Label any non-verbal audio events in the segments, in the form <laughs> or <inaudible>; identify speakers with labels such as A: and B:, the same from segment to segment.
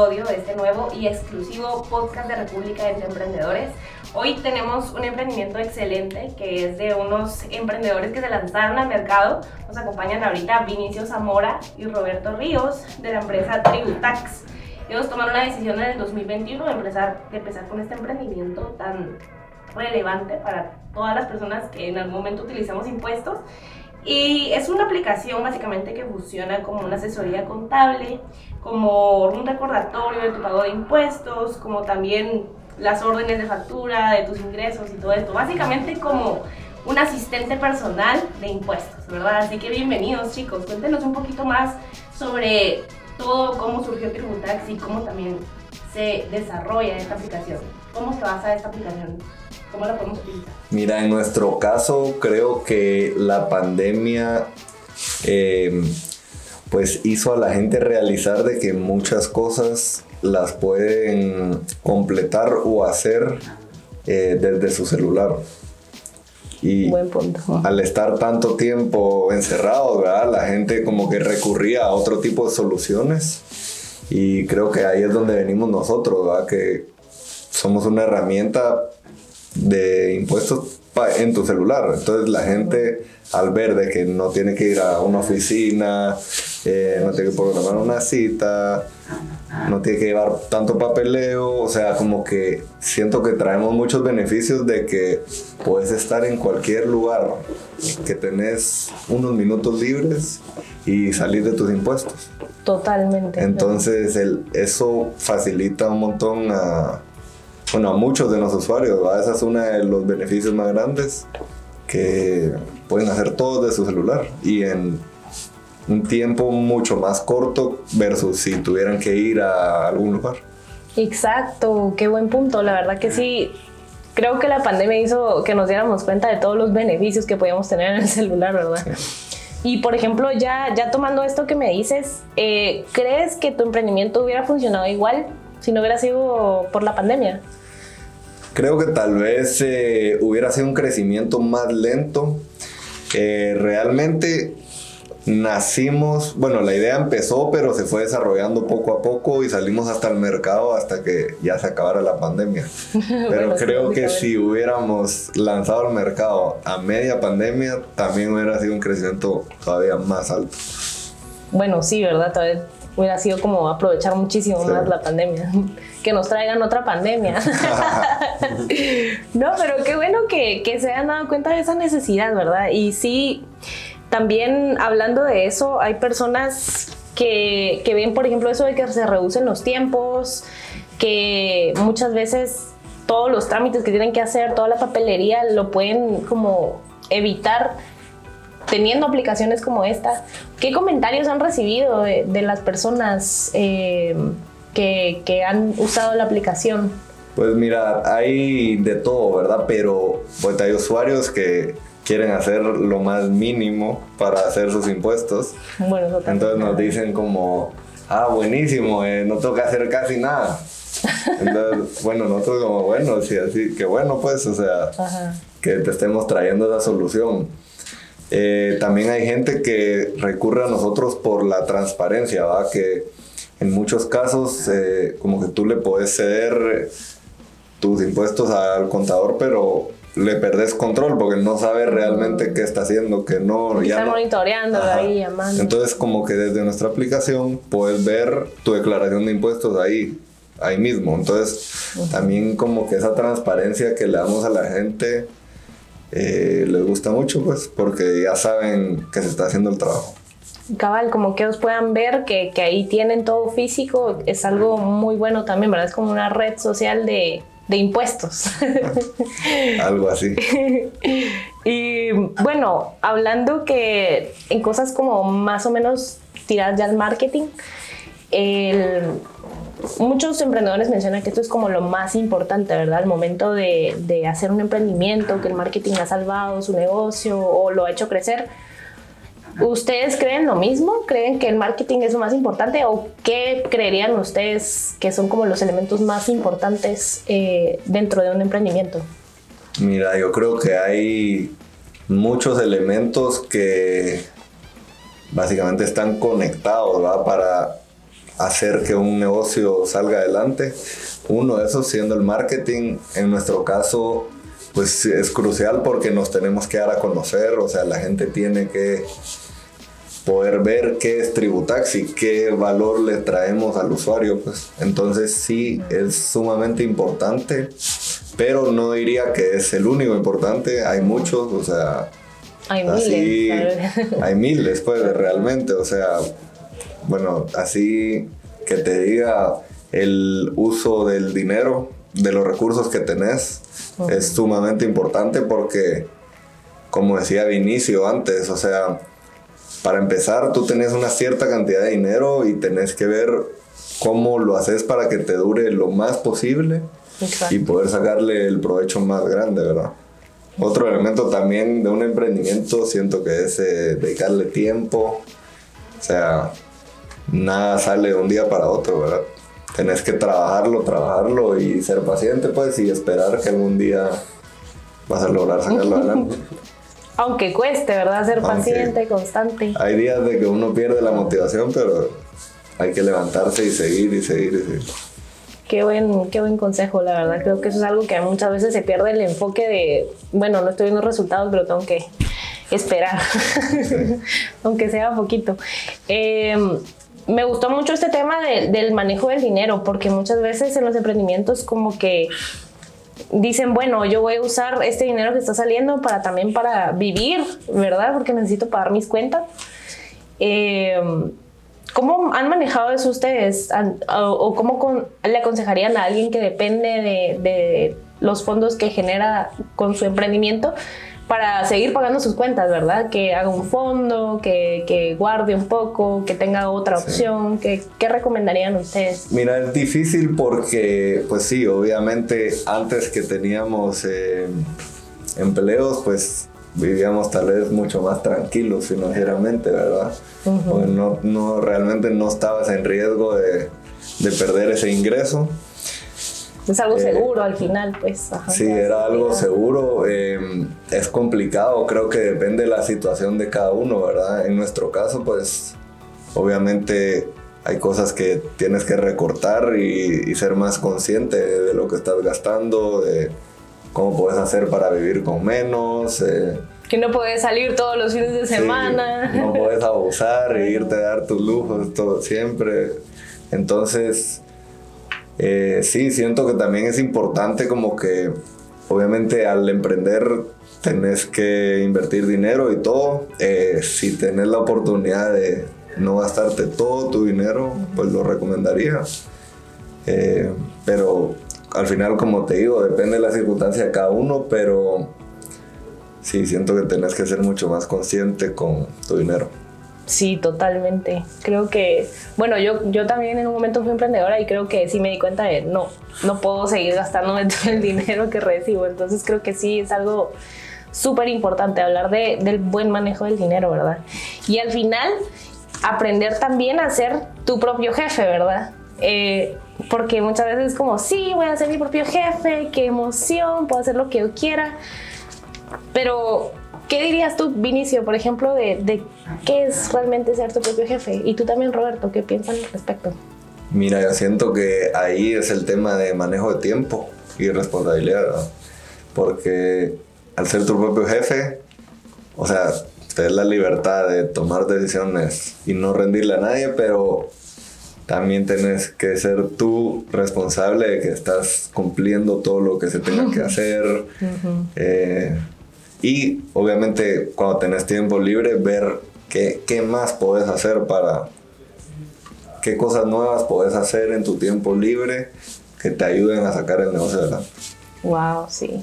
A: episodio de este nuevo y exclusivo podcast de República de Emprendedores. Hoy tenemos un emprendimiento excelente que es de unos emprendedores que se lanzaron al mercado. Nos acompañan ahorita Vinicio Zamora y Roberto Ríos de la empresa Tributax. Ellos tomaron la decisión en el 2021 de empezar, de empezar con este emprendimiento tan relevante para todas las personas que en algún momento utilizamos impuestos. Y es una aplicación básicamente que funciona como una asesoría contable, como un recordatorio de tu pago de impuestos, como también las órdenes de factura, de tus ingresos y todo esto. Básicamente como un asistente personal de impuestos, ¿verdad? Así que bienvenidos chicos, cuéntenos un poquito más sobre todo cómo surgió Tributax y cómo también se desarrolla esta aplicación. ¿Cómo se basa esta aplicación? ¿Cómo la podemos utilizar?
B: Mira, en nuestro caso creo que la pandemia eh, pues hizo a la gente realizar de que muchas cosas las pueden completar o hacer eh, desde su celular.
C: Y Buen punto.
B: al estar tanto tiempo encerrado, la gente como que recurría a otro tipo de soluciones. Y creo que ahí es donde venimos nosotros, ¿verdad? que somos una herramienta de impuestos en tu celular. Entonces la gente al ver de que no tiene que ir a una oficina, eh, no tiene que programar una cita, no tiene que llevar tanto papeleo, o sea, como que siento que traemos muchos beneficios de que puedes estar en cualquier lugar, que tenés unos minutos libres y salir de tus impuestos.
C: Totalmente.
B: Entonces el, eso facilita un montón a, bueno, a muchos de los usuarios, ¿verdad? ese es uno de los beneficios más grandes que pueden hacer todo de su celular y en un tiempo mucho más corto versus si tuvieran que ir a algún lugar.
C: Exacto, qué buen punto. La verdad que sí, creo que la pandemia hizo que nos diéramos cuenta de todos los beneficios que podíamos tener en el <laughs> celular, ¿verdad? Y por ejemplo, ya, ya tomando esto que me dices, eh, ¿crees que tu emprendimiento hubiera funcionado igual si no hubiera sido por la pandemia?
B: Creo que tal vez eh, hubiera sido un crecimiento más lento. Eh, realmente nacimos, bueno, la idea empezó, pero se fue desarrollando poco a poco y salimos hasta el mercado hasta que ya se acabara la pandemia. <laughs> Pero creo que si hubiéramos lanzado al mercado a media pandemia, también hubiera sido un crecimiento todavía más alto.
C: Bueno, sí, ¿verdad? Todavía hubiera sido como aprovechar muchísimo más la pandemia. <laughs> Que nos traigan otra pandemia. <laughs> no, pero qué bueno que, que se hayan dado cuenta de esa necesidad, ¿verdad? Y sí también hablando de eso, hay personas que, ven, por ejemplo, eso de que se reducen los tiempos, que muchas veces todos los trámites que tienen que hacer, toda la papelería, lo pueden como evitar teniendo aplicaciones como esta. ¿Qué comentarios han recibido de, las personas eh, que, que, han usado la aplicación?
B: Pues mira, hay de todo, ¿verdad? Pero pues, hay usuarios que quieren hacer lo más mínimo para hacer sus impuestos. Bueno, Entonces nos dicen como, ah, buenísimo, eh, no toca hacer casi nada. <laughs> Entonces, bueno, nosotros como, bueno, sí, así, que bueno, pues, o sea, que te estemos trayendo esa solución. Eh, también hay gente que recurre a nosotros por la transparencia, ¿va? Que en muchos casos, eh, como que tú le puedes ceder tus impuestos al contador, pero le perdés control porque no sabe realmente qué está haciendo, que no.
C: Ya está monitoreando ahí, llamando.
B: Entonces, como que desde nuestra aplicación puedes ver tu declaración de impuestos ahí, ahí mismo. Entonces, también como que esa transparencia que le damos a la gente eh, les gusta mucho, pues, porque ya saben que se está haciendo el trabajo.
C: Cabal, como que ellos puedan ver que, que ahí tienen todo físico, es algo muy bueno también, ¿verdad? Es como una red social de, de impuestos. <laughs>
B: Algo así. <laughs>
C: y bueno, hablando que en cosas como más o menos tiradas ya al marketing, muchos emprendedores mencionan que esto es como lo más importante, ¿verdad? Al momento de, de hacer un emprendimiento, que el marketing ha salvado su negocio o lo ha hecho crecer ¿Ustedes creen lo mismo? ¿Creen que el marketing es lo más importante? ¿O qué creerían ustedes que son como los elementos más importantes eh, dentro de un emprendimiento?
B: Mira, yo creo que hay muchos elementos que básicamente están conectados ¿verdad? para hacer que un negocio salga adelante. Uno de esos siendo el marketing, en nuestro caso, pues es crucial porque nos tenemos que dar a conocer, o sea, la gente tiene que poder ver qué es Tributaxi, qué valor le traemos al usuario, pues. Entonces sí es sumamente importante, pero no diría que es el único importante, hay muchos, o sea,
C: hay miles,
B: hay miles pues realmente, o sea, bueno, así que te diga el uso del dinero, de los recursos que tenés, es sumamente importante porque, como decía Vinicio antes, o sea, para empezar, tú tenés una cierta cantidad de dinero y tenés que ver cómo lo haces para que te dure lo más posible y poder sacarle el provecho más grande, ¿verdad? Otro elemento también de un emprendimiento siento que es eh, dedicarle tiempo, o sea, nada sale de un día para otro, ¿verdad? Tenés que trabajarlo, trabajarlo y ser paciente, pues, y esperar que algún día vas a lograr sacarlo <laughs> adelante.
C: Aunque cueste, ¿verdad? Ser paciente, constante.
B: Hay días de que uno pierde la motivación, pero hay que levantarse y seguir y seguir y seguir.
C: Qué buen, qué buen consejo, la verdad. Creo que eso es algo que muchas veces se pierde el enfoque de, bueno, no estoy viendo resultados, pero tengo que esperar, <laughs> aunque sea poquito. Em, me gustó mucho este tema del manejo del dinero, porque muchas veces en los emprendimientos como que dicen, bueno, yo voy a usar este dinero que está saliendo para también para vivir, ¿verdad? Porque necesito pagar mis cuentas. Em, ¿Cómo han manejado eso ustedes? ¿O cómo le aconsejarían a alguien que depende de, de los fondos que genera con su emprendimiento? Para seguir pagando sus cuentas, ¿verdad? Que haga un fondo, que, que guarde un poco, que tenga otra opción. ¿Qué, ¿Qué, recomendarían ustedes?
B: Mira, es difícil porque, pues sí, obviamente antes que teníamos eh, empleos, pues vivíamos tal vez mucho más tranquilos financieramente, ¿verdad? no, no, realmente no estabas en riesgo de, de perder ese ingreso.
C: Es algo eh, seguro al final, pues.
B: sí, era algo seguro. Em, es complicado, creo que depende de la situación de cada uno, ¿verdad? En nuestro caso, pues, obviamente hay cosas que tienes que recortar y, ser más consciente de, lo que estás gastando, de cómo puedes hacer para vivir con menos. Eh,
C: que no puedes salir todos los fines de semana.
B: no puedes abusar e <laughs> irte a dar tus lujos todo siempre. Entonces, eh, sí, siento que también es importante como que, obviamente al emprender tenés que invertir dinero y todo. Eh, si tenés la oportunidad de no gastarte todo tu dinero, pues lo recomendaría. Eh, pero al final, como te digo, depende de la circunstancia de cada uno, pero sí, siento que tenés que ser mucho más consciente con tu dinero.
C: Sí, totalmente. Creo que, bueno, yo, yo también en un momento fui emprendedora y creo que sí me di cuenta de, no, no puedo seguir gastándome <laughs> todo el dinero que recibo. Entonces creo que sí es algo súper importante hablar de, del buen manejo del dinero, ¿verdad? Y al final, aprender también a ser tu propio jefe, ¿verdad? Eh, porque muchas veces es como, sí, voy a ser mi propio jefe, qué emoción, puedo hacer lo que yo quiera. Pero ¿Qué dirías tú, Vinicio, por ejemplo, de, qué es realmente ser tu propio jefe? Y tú también, Roberto, ¿qué piensan al respecto?
B: Mira, yo siento que ahí es el tema de manejo de tiempo y responsabilidad, porque al ser tu propio jefe, o sea, te la libertad de tomar decisiones y no rendirle a nadie, pero también tienes que ser tú responsable de que estás cumpliendo todo lo que se tenga que <laughs> hacer. Y obviamente cuando tenés tiempo libre, ver qué, qué más podés hacer para, qué cosas nuevas podés hacer en tu tiempo libre que te ayuden a sacar el negocio adelante.
C: Wow, sí.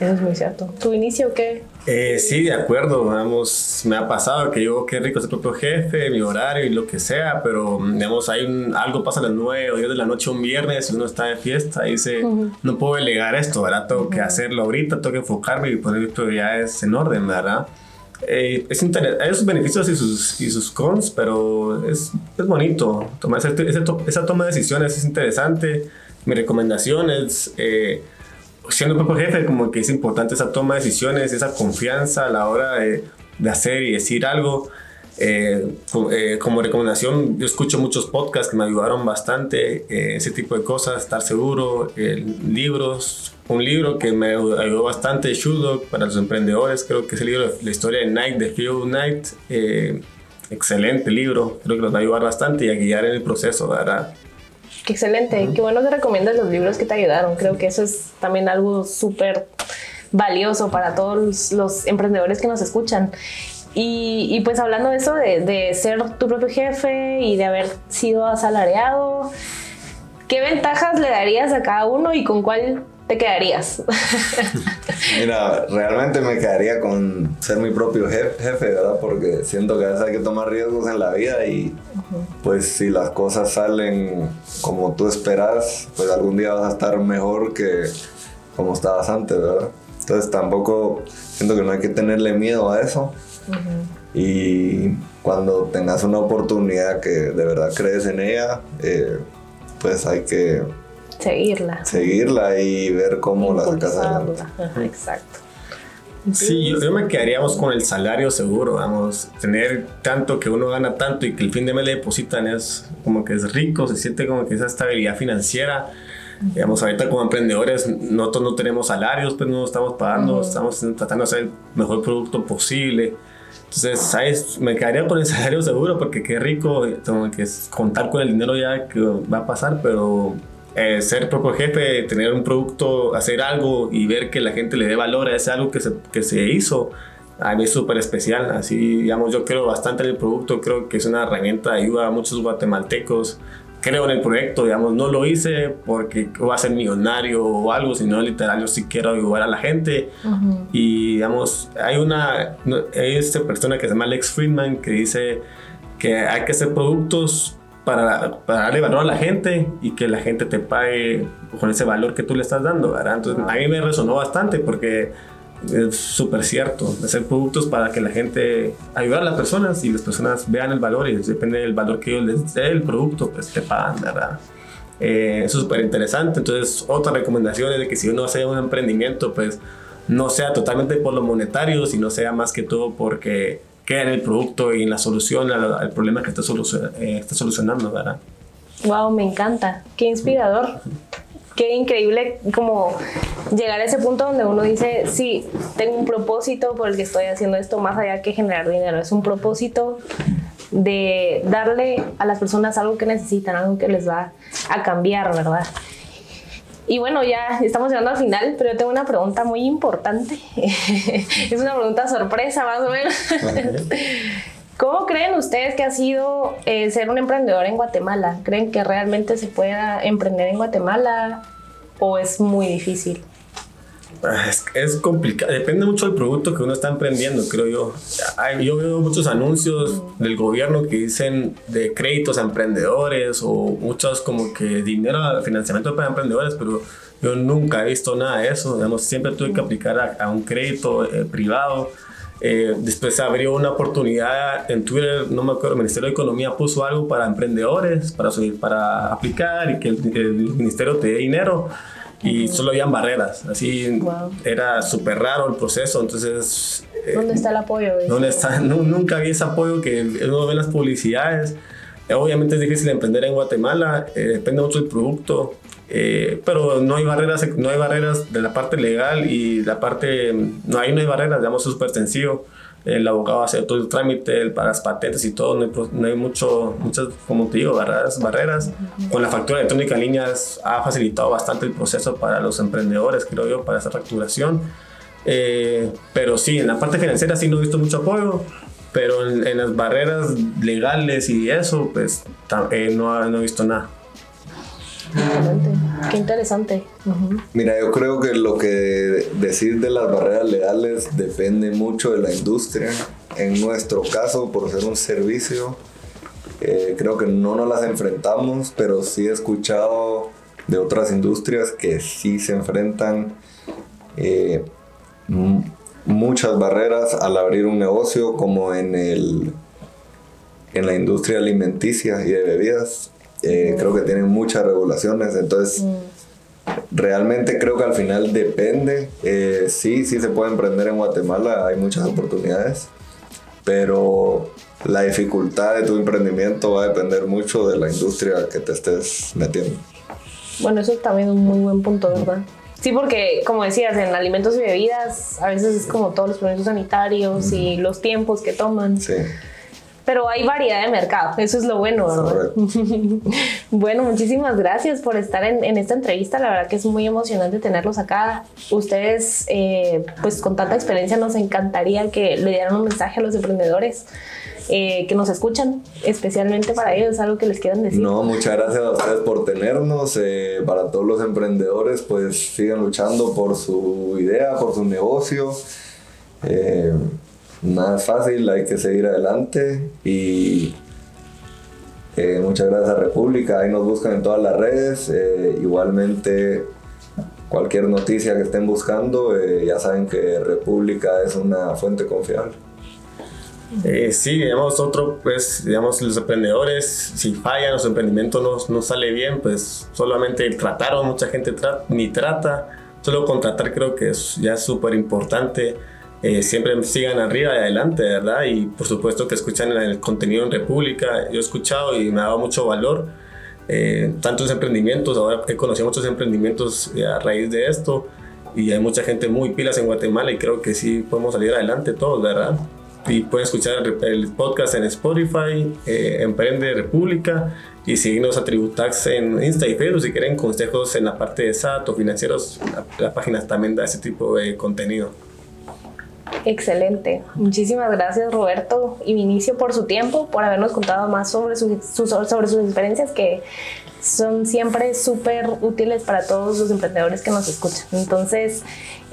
C: Eso es muy cierto. ¿Tu inicio qué?
D: Eh, sí, de acuerdo. Vamos, me ha pasado que yo, qué rico ser propio jefe, mi horario y lo que sea, pero digamos, hay un, algo pasa a las 9 o 10 de la noche un viernes y uno está de fiesta y dice, no puedo delegar esto, ¿verdad? Tengo que hacerlo ahorita, tengo que enfocarme y poner mis prioridades en orden, ¿verdad? Eh, es hay sus beneficios y sus, y sus cons, pero es, es bonito. Tomar esa, esa, toma de decisiones es interesante. Mi recomendación es... Eh, siendo propio jefe, como que es importante esa toma de decisiones, esa confianza a la hora de, de hacer y decir algo. Eh, eh, como recomendación, yo escucho muchos podcasts que me ayudaron bastante, eh, ese tipo de cosas, estar seguro, libros, un libro que me ayudó bastante, Shudok, para los emprendedores, creo que es el libro La historia de Night, de Phil Knight, excelente libro, creo que nos va a ayudar bastante y a guiar en el proceso, ¿verdad?
C: Qué excelente, qué bueno que recomiendas los libros que te ayudaron, creo que eso es también algo súper valioso para todos los emprendedores que nos escuchan. Y, pues hablando de eso, de, ser tu propio jefe y de haber sido asalariado, ¿qué ventajas le darías a cada uno y con cuál te quedarías? <laughs>
B: Mira, realmente me quedaría con ser mi propio jefe, ¿verdad? Porque siento que a veces hay que tomar riesgos en la vida y pues si las cosas salen como tú esperas, pues algún día vas a estar mejor que como estabas antes, ¿verdad? Entonces tampoco siento que no hay que tenerle miedo a eso. Y cuando tengas una oportunidad que de verdad crees en ella, eh, pues hay que
C: seguirla.
B: Seguirla y ver cómo la sacas adelante.
C: exacto.
D: Sí, yo, me quedaríamos con el salario seguro, vamos, tener tanto que uno gana tanto y que el fin de mes le depositan es como que es rico, se siente como que esa estabilidad financiera. Digamos, ahorita como emprendedores nosotros no tenemos salarios, pues no estamos pagando, estamos tratando de hacer el mejor producto posible. Entonces, ¿sabes? Me quedaría con el salario seguro porque qué rico como que contar con el dinero ya que va a pasar, pero eh, ser propio jefe, tener un producto, hacer algo y ver que la gente le dé valor a ese algo que se, que se hizo, a mí es súper especial. Así, digamos, yo creo bastante en el producto, creo que es una herramienta de ayuda a muchos guatemaltecos creo en el proyecto, digamos, no lo hice porque voy a ser millonario o algo, sino literal yo sí quiero ayudar a la gente. Y digamos, hay una, hay esta persona que se llama Alex Friedman que dice que hay que hacer productos para, para, darle valor a la gente y que la gente te pague con ese valor que tú le estás dando, ¿verdad? Entonces a mí me resonó bastante porque es súper cierto, hacer productos para que la gente, ayudar a las personas y las personas vean el valor y depende del valor que ellos les dé el producto, pues te pagan, ¿verdad? Eh, es súper interesante. Entonces, otra recomendación es de que si uno hace un emprendimiento, pues no sea totalmente por lo monetario, sino sea más que todo porque queda en el producto y en la solución al, problema que está, eh, está solucionando, ¿verdad?
C: Wow, me encanta. Qué inspirador qué increíble como llegar a ese punto donde uno dice, sí, tengo un propósito por el que estoy haciendo esto, más allá que generar dinero, es un propósito de darle a las personas algo que necesitan, algo que les va a cambiar, ¿verdad? Y bueno, ya estamos llegando al final, pero yo tengo una pregunta muy importante. <laughs> es una pregunta sorpresa, más o menos. ¿Cómo creen ustedes que ha sido eh, ser un emprendedor en Guatemala? ¿Creen que realmente se pueda emprender en Guatemala o es muy difícil?
D: Ah, es, complicado, depende mucho del producto que uno está emprendiendo, creo yo. yo veo muchos anuncios del gobierno que dicen de créditos a emprendedores o muchos como que dinero, financiamiento para emprendedores, pero yo nunca he visto nada de eso. Digamos, siempre tuve que aplicar a, un crédito eh, privado eh, después se abrió una oportunidad en Twitter, no me acuerdo, el Ministerio de Economía puso algo para emprendedores, para, subir, para aplicar y que el, ministerio te dé dinero y solo habían barreras, así era súper raro el proceso, entonces...
C: Eh, ¿Dónde está el apoyo?
D: ¿Dónde está? <laughs> nunca vi ese apoyo que uno ve en las publicidades. Obviamente es difícil emprender en Guatemala, eh, depende mucho del producto. Eh, pero no hay barreras, no hay barreras de la parte legal y la parte, no hay, no hay barreras, digamos, es súper sencillo. El abogado hace todo el trámite para las patentes y todo, no hay, mucho, muchas, como te digo, barreras. barreras. Con la factura electrónica en línea ha facilitado bastante el proceso para los emprendedores, creo yo, para esa facturación. Eh, pero sí, en la parte financiera sí no he visto mucho apoyo, pero en, las barreras legales y eso, pues eh, no, no he visto nada.
C: Qué interesante.
B: Mira, yo creo que lo que decir de las barreras legales depende mucho de la industria. En nuestro caso, por ser un servicio, eh, creo que no nos las enfrentamos, pero sí he escuchado de otras industrias que sí se enfrentan eh, muchas barreras al abrir un negocio, como en el en la industria alimenticia y de bebidas. Eh, creo que tienen muchas regulaciones, entonces mm. realmente creo que al final depende. Eh, sí, sí se puede emprender en Guatemala, hay muchas oportunidades, pero la dificultad de tu emprendimiento va a depender mucho de la industria que te estés metiendo.
C: Bueno, eso también es un muy buen punto, ¿verdad? Sí, porque como decías, en alimentos y bebidas a veces es como todos los permisos sanitarios y los tiempos que toman. Sí. Pero hay variedad de mercado, eso es lo bueno, ¿verdad? <laughs> bueno, muchísimas gracias por estar en, esta entrevista, la verdad que es muy emocionante tenerlos acá. Ustedes, eh, pues con tanta experiencia, nos encantaría que le dieran un mensaje a los emprendedores eh, que nos escuchan, especialmente para ellos, algo que les quieran decir.
B: No, muchas gracias a ustedes por tenernos. Eh, para todos los emprendedores, pues sigan luchando por su idea, por su negocio. Eh, nada es fácil, hay que seguir adelante y muchas gracias a República, ahí nos buscan en todas las redes, igualmente cualquier noticia que estén buscando, ya saben que República es una fuente confiable.
D: Eh, sí, digamos, otro, pues, digamos, los emprendedores, si fallan, los emprendimientos no, no sale bien, pues solamente trataron, mucha gente ni trata, solo contratar creo que es, ya es súper importante. Eh, siempre sigan arriba y adelante, ¿verdad? Y por supuesto que escuchan el contenido en República. Yo he escuchado y me ha dado mucho valor. Eh, tantos emprendimientos, ahora he conocido muchos emprendimientos a raíz de esto y hay mucha gente muy pilas en Guatemala y creo que sí podemos salir adelante todos, ¿verdad? y pueden escuchar el podcast en Spotify, eh, Emprende República y seguirnos a Tributax en Insta y Facebook si quieren consejos en la parte de SAT o financieros. La, página también da ese tipo de contenido.
C: Excelente. Muchísimas gracias Roberto y Vinicio por su tiempo, por habernos contado más sobre, sobre sus experiencias que son siempre súper útiles para todos los emprendedores que nos escuchan. Entonces,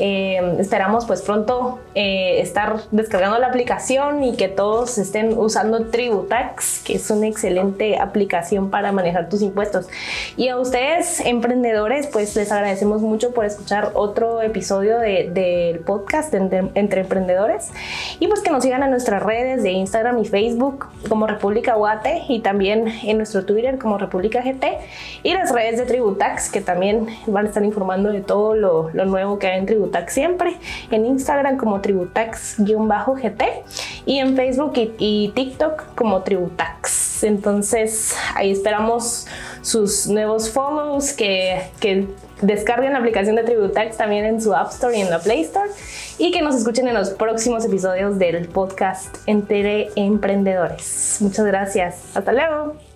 C: eh, esperamos pues pronto eh, estar descargando la aplicación y que todos estén usando Tributax, que es una excelente aplicación para manejar tus impuestos. Y a ustedes, emprendedores, pues les agradecemos mucho por escuchar otro episodio del podcast entre, entre, Emprendedores. Y pues que nos sigan en nuestras redes de Instagram y Facebook como República Guate y también en nuestro Twitter como República GT y las redes de Tributax que también van a estar informando de todo lo, lo nuevo que hay en Tributax siempre, en Instagram como Tributax-GT y en Facebook y, TikTok como Tributax. Entonces ahí esperamos sus nuevos follows, que, descarguen la aplicación de Tributax también en su App Store y en la Play Store y que nos escuchen en los próximos episodios del podcast Entre Emprendedores. Muchas gracias. Hasta luego.